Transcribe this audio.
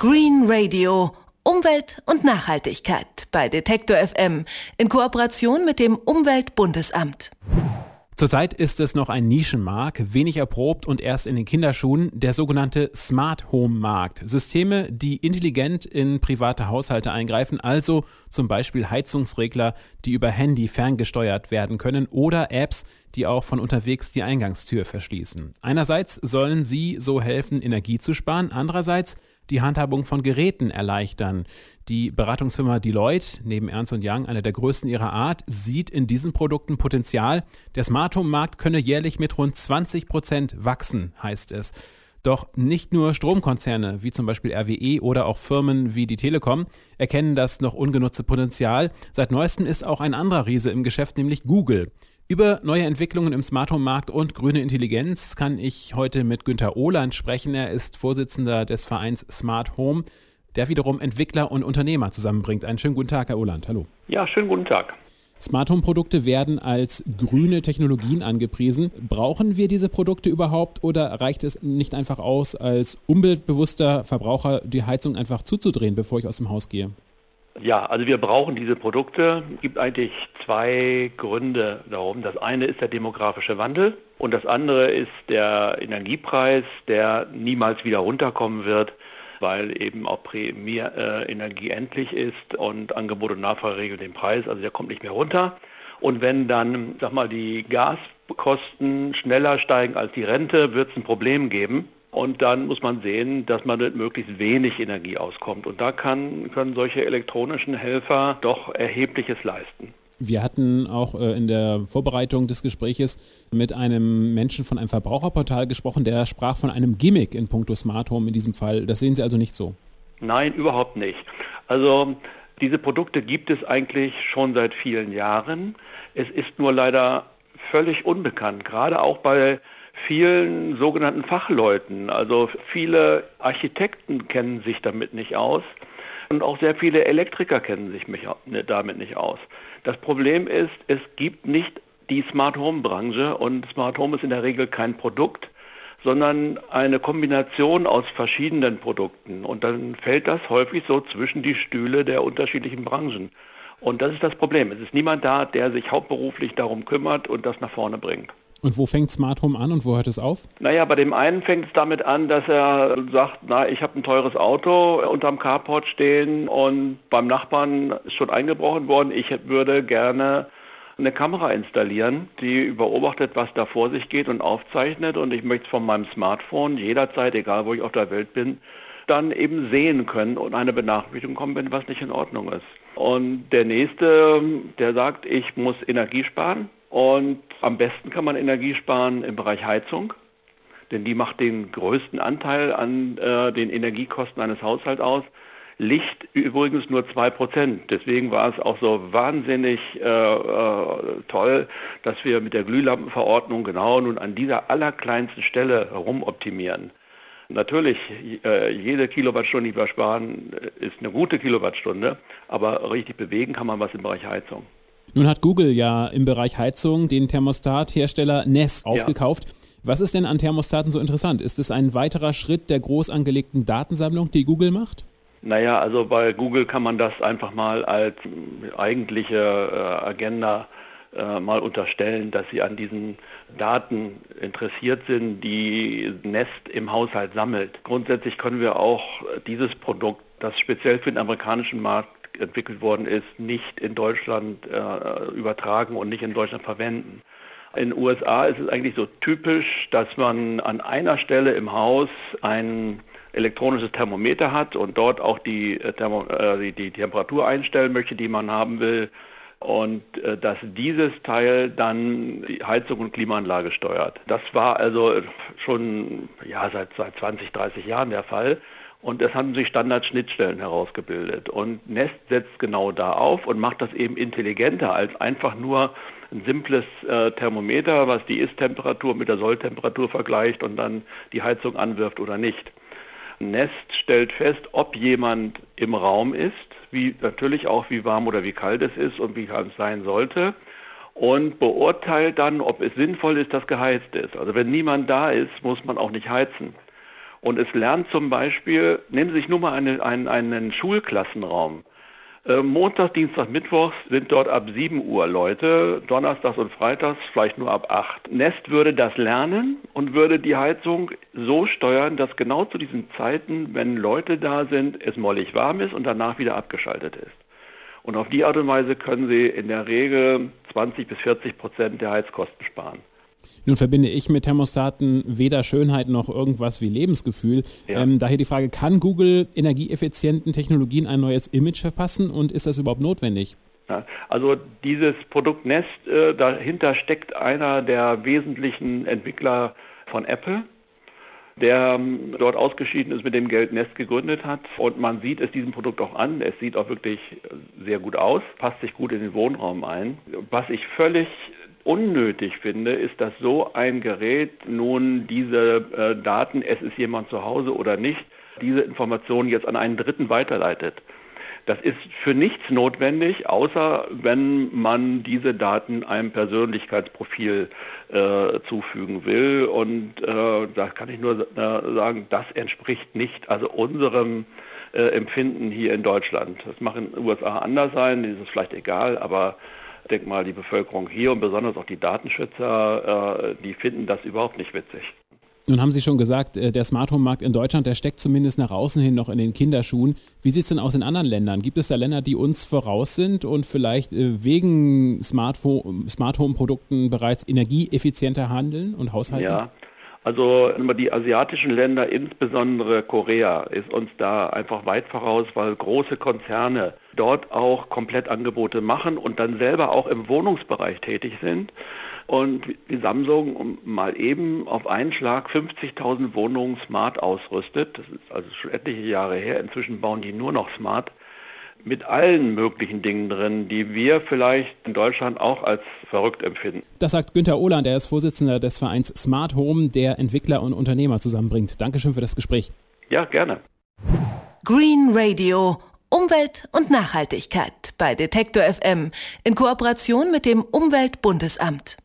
Green Radio. Umwelt und Nachhaltigkeit bei Detektor FM in Kooperation mit dem Umweltbundesamt. Zurzeit ist es noch ein Nischenmarkt, wenig erprobt und erst in den Kinderschuhen, der sogenannte Smart Home Markt. Systeme, die intelligent in private Haushalte eingreifen, also zum Beispiel Heizungsregler, die über Handy ferngesteuert werden können oder Apps, die auch von unterwegs die Eingangstür verschließen. Einerseits sollen sie so helfen, Energie zu sparen, andererseits die Handhabung von Geräten erleichtern. Die Beratungsfirma Deloitte, neben Ernst Young einer der größten ihrer Art, sieht in diesen Produkten Potenzial. Der Smart Home Markt könne jährlich mit rund 20 Prozent wachsen, heißt es. Doch nicht nur Stromkonzerne wie zum Beispiel RWE oder auch Firmen wie die Telekom erkennen das noch ungenutzte Potenzial. Seit neuestem ist auch ein anderer Riese im Geschäft, nämlich Google. Über neue Entwicklungen im Smart Home Markt und grüne Intelligenz kann ich heute mit Günter Ohland sprechen. Er ist Vorsitzender des Vereins Smart Home, der wiederum Entwickler und Unternehmer zusammenbringt. Einen schönen guten Tag, Herr Ohland. Hallo. Ja, schönen guten Tag. Smart Home Produkte werden als grüne Technologien angepriesen. Brauchen wir diese Produkte überhaupt oder reicht es nicht einfach aus, als umweltbewusster Verbraucher die Heizung einfach zuzudrehen, bevor ich aus dem Haus gehe? Ja, also wir brauchen diese Produkte. Es gibt eigentlich zwei Gründe darum. Das eine ist der demografische Wandel und das andere ist der Energiepreis, der niemals wieder runterkommen wird, weil eben auch Primärenergie endlich ist und Angebot und Nachfrage regeln den Preis, also der kommt nicht mehr runter. Und wenn dann, sag mal, die Gaskosten schneller steigen als die Rente, wird es ein Problem geben. Und dann muss man sehen, dass man mit möglichst wenig Energie auskommt. Und da kann, können solche elektronischen Helfer doch erhebliches leisten. Wir hatten auch äh, in der Vorbereitung des Gespräches mit einem Menschen von einem Verbraucherportal gesprochen, der sprach von einem Gimmick in puncto Smart Home in diesem Fall. Das sehen Sie also nicht so? Nein, überhaupt nicht. Also diese Produkte gibt es eigentlich schon seit vielen Jahren. Es ist nur leider völlig unbekannt, gerade auch bei vielen sogenannten Fachleuten. Also viele Architekten kennen sich damit nicht aus und auch sehr viele Elektriker kennen sich ne, damit nicht aus. Das Problem ist, es gibt nicht die Smart Home Branche und Smart Home ist in der Regel kein Produkt, sondern eine Kombination aus verschiedenen Produkten. Und dann fällt das häufig so zwischen die Stühle der unterschiedlichen Branchen. Und das ist das Problem. Es ist niemand da, der sich hauptberuflich darum kümmert und das nach vorne bringt. Und wo fängt Smart Home an und wo hört es auf? Naja, bei dem einen fängt es damit an, dass er sagt, na, ich habe ein teures Auto unterm Carport stehen und beim Nachbarn ist schon eingebrochen worden. Ich würde gerne eine Kamera installieren, die beobachtet, was da vor sich geht und aufzeichnet. Und ich möchte es von meinem Smartphone jederzeit, egal wo ich auf der Welt bin, dann eben sehen können und eine Benachrichtigung kommen, wenn was nicht in Ordnung ist. Und der nächste, der sagt, ich muss Energie sparen und am besten kann man Energie sparen im Bereich Heizung, denn die macht den größten Anteil an äh, den Energiekosten eines Haushalts aus. Licht übrigens nur 2%. Deswegen war es auch so wahnsinnig äh, äh, toll, dass wir mit der Glühlampenverordnung genau nun an dieser allerkleinsten Stelle rumoptimieren. Natürlich, äh, jede Kilowattstunde, die wir sparen, äh, ist eine gute Kilowattstunde, aber richtig bewegen kann man was im Bereich Heizung. Nun hat Google ja im Bereich Heizung den Thermostathersteller Nest aufgekauft. Ja. Was ist denn an Thermostaten so interessant? Ist es ein weiterer Schritt der groß angelegten Datensammlung, die Google macht? Naja, also bei Google kann man das einfach mal als eigentliche äh, Agenda äh, mal unterstellen, dass sie an diesen Daten interessiert sind, die Nest im Haushalt sammelt. Grundsätzlich können wir auch dieses Produkt, das speziell für den amerikanischen Markt entwickelt worden ist, nicht in Deutschland äh, übertragen und nicht in Deutschland verwenden. In den USA ist es eigentlich so typisch, dass man an einer Stelle im Haus ein elektronisches Thermometer hat und dort auch die, äh, Thermo, äh, die, die, Temperatur einstellen möchte, die man haben will. Und äh, dass dieses Teil dann Heizung und Klimaanlage steuert. Das war also schon ja, seit, seit 20, 30 Jahren der Fall. Und es haben sich Standardschnittstellen herausgebildet. Und Nest setzt genau da auf und macht das eben intelligenter als einfach nur ein simples äh, Thermometer, was die Ist-Temperatur mit der Solltemperatur vergleicht und dann die Heizung anwirft oder nicht. Nest stellt fest, ob jemand im Raum ist, wie natürlich auch wie warm oder wie kalt es ist und wie kalt es sein sollte und beurteilt dann, ob es sinnvoll ist, dass geheizt ist. Also wenn niemand da ist, muss man auch nicht heizen. Und es lernt zum Beispiel, nehmen Sie sich nur mal eine, einen, einen Schulklassenraum. Äh, Montag, Dienstag, Mittwoch sind dort ab 7 Uhr Leute, Donnerstags und Freitags vielleicht nur ab 8. Nest würde das lernen und würde die Heizung so steuern, dass genau zu diesen Zeiten, wenn Leute da sind, es mollig warm ist und danach wieder abgeschaltet ist. Und auf die Art und Weise können Sie in der Regel 20 bis 40 Prozent der Heizkosten sparen. Nun verbinde ich mit Thermostaten weder Schönheit noch irgendwas wie Lebensgefühl. Ja. Ähm, daher die Frage, kann Google energieeffizienten Technologien ein neues Image verpassen und ist das überhaupt notwendig? Ja, also dieses Produkt Nest, äh, dahinter steckt einer der wesentlichen Entwickler von Apple, der ähm, dort ausgeschieden ist, mit dem Geld Nest gegründet hat. Und man sieht es diesem Produkt auch an. Es sieht auch wirklich sehr gut aus, passt sich gut in den Wohnraum ein. Was ich völlig unnötig finde, ist, dass so ein Gerät nun diese äh, Daten, es ist jemand zu Hause oder nicht, diese Informationen jetzt an einen Dritten weiterleitet. Das ist für nichts notwendig, außer wenn man diese Daten einem Persönlichkeitsprofil äh, zufügen will. Und äh, da kann ich nur äh, sagen, das entspricht nicht also unserem äh, Empfinden hier in Deutschland. Das mag in den USA anders sein, das ist vielleicht egal, aber ich denke mal, die Bevölkerung hier und besonders auch die Datenschützer, äh, die finden das überhaupt nicht witzig. Nun haben Sie schon gesagt, äh, der Smart Home Markt in Deutschland, der steckt zumindest nach außen hin noch in den Kinderschuhen. Wie sieht es denn aus in anderen Ländern? Gibt es da Länder, die uns voraus sind und vielleicht äh, wegen Smart, Smart Home Produkten bereits energieeffizienter handeln und haushalten? Ja, also die asiatischen Länder, insbesondere Korea, ist uns da einfach weit voraus, weil große Konzerne dort auch Komplettangebote machen und dann selber auch im Wohnungsbereich tätig sind. Und wie Samsung mal eben auf einen Schlag 50.000 Wohnungen smart ausrüstet. Das ist also schon etliche Jahre her. Inzwischen bauen die nur noch smart mit allen möglichen Dingen drin, die wir vielleicht in Deutschland auch als verrückt empfinden. Das sagt Günther Ohland, er ist Vorsitzender des Vereins Smart Home, der Entwickler und Unternehmer zusammenbringt. Dankeschön für das Gespräch. Ja, gerne. Green Radio. Umwelt und Nachhaltigkeit bei Detektor FM in Kooperation mit dem Umweltbundesamt.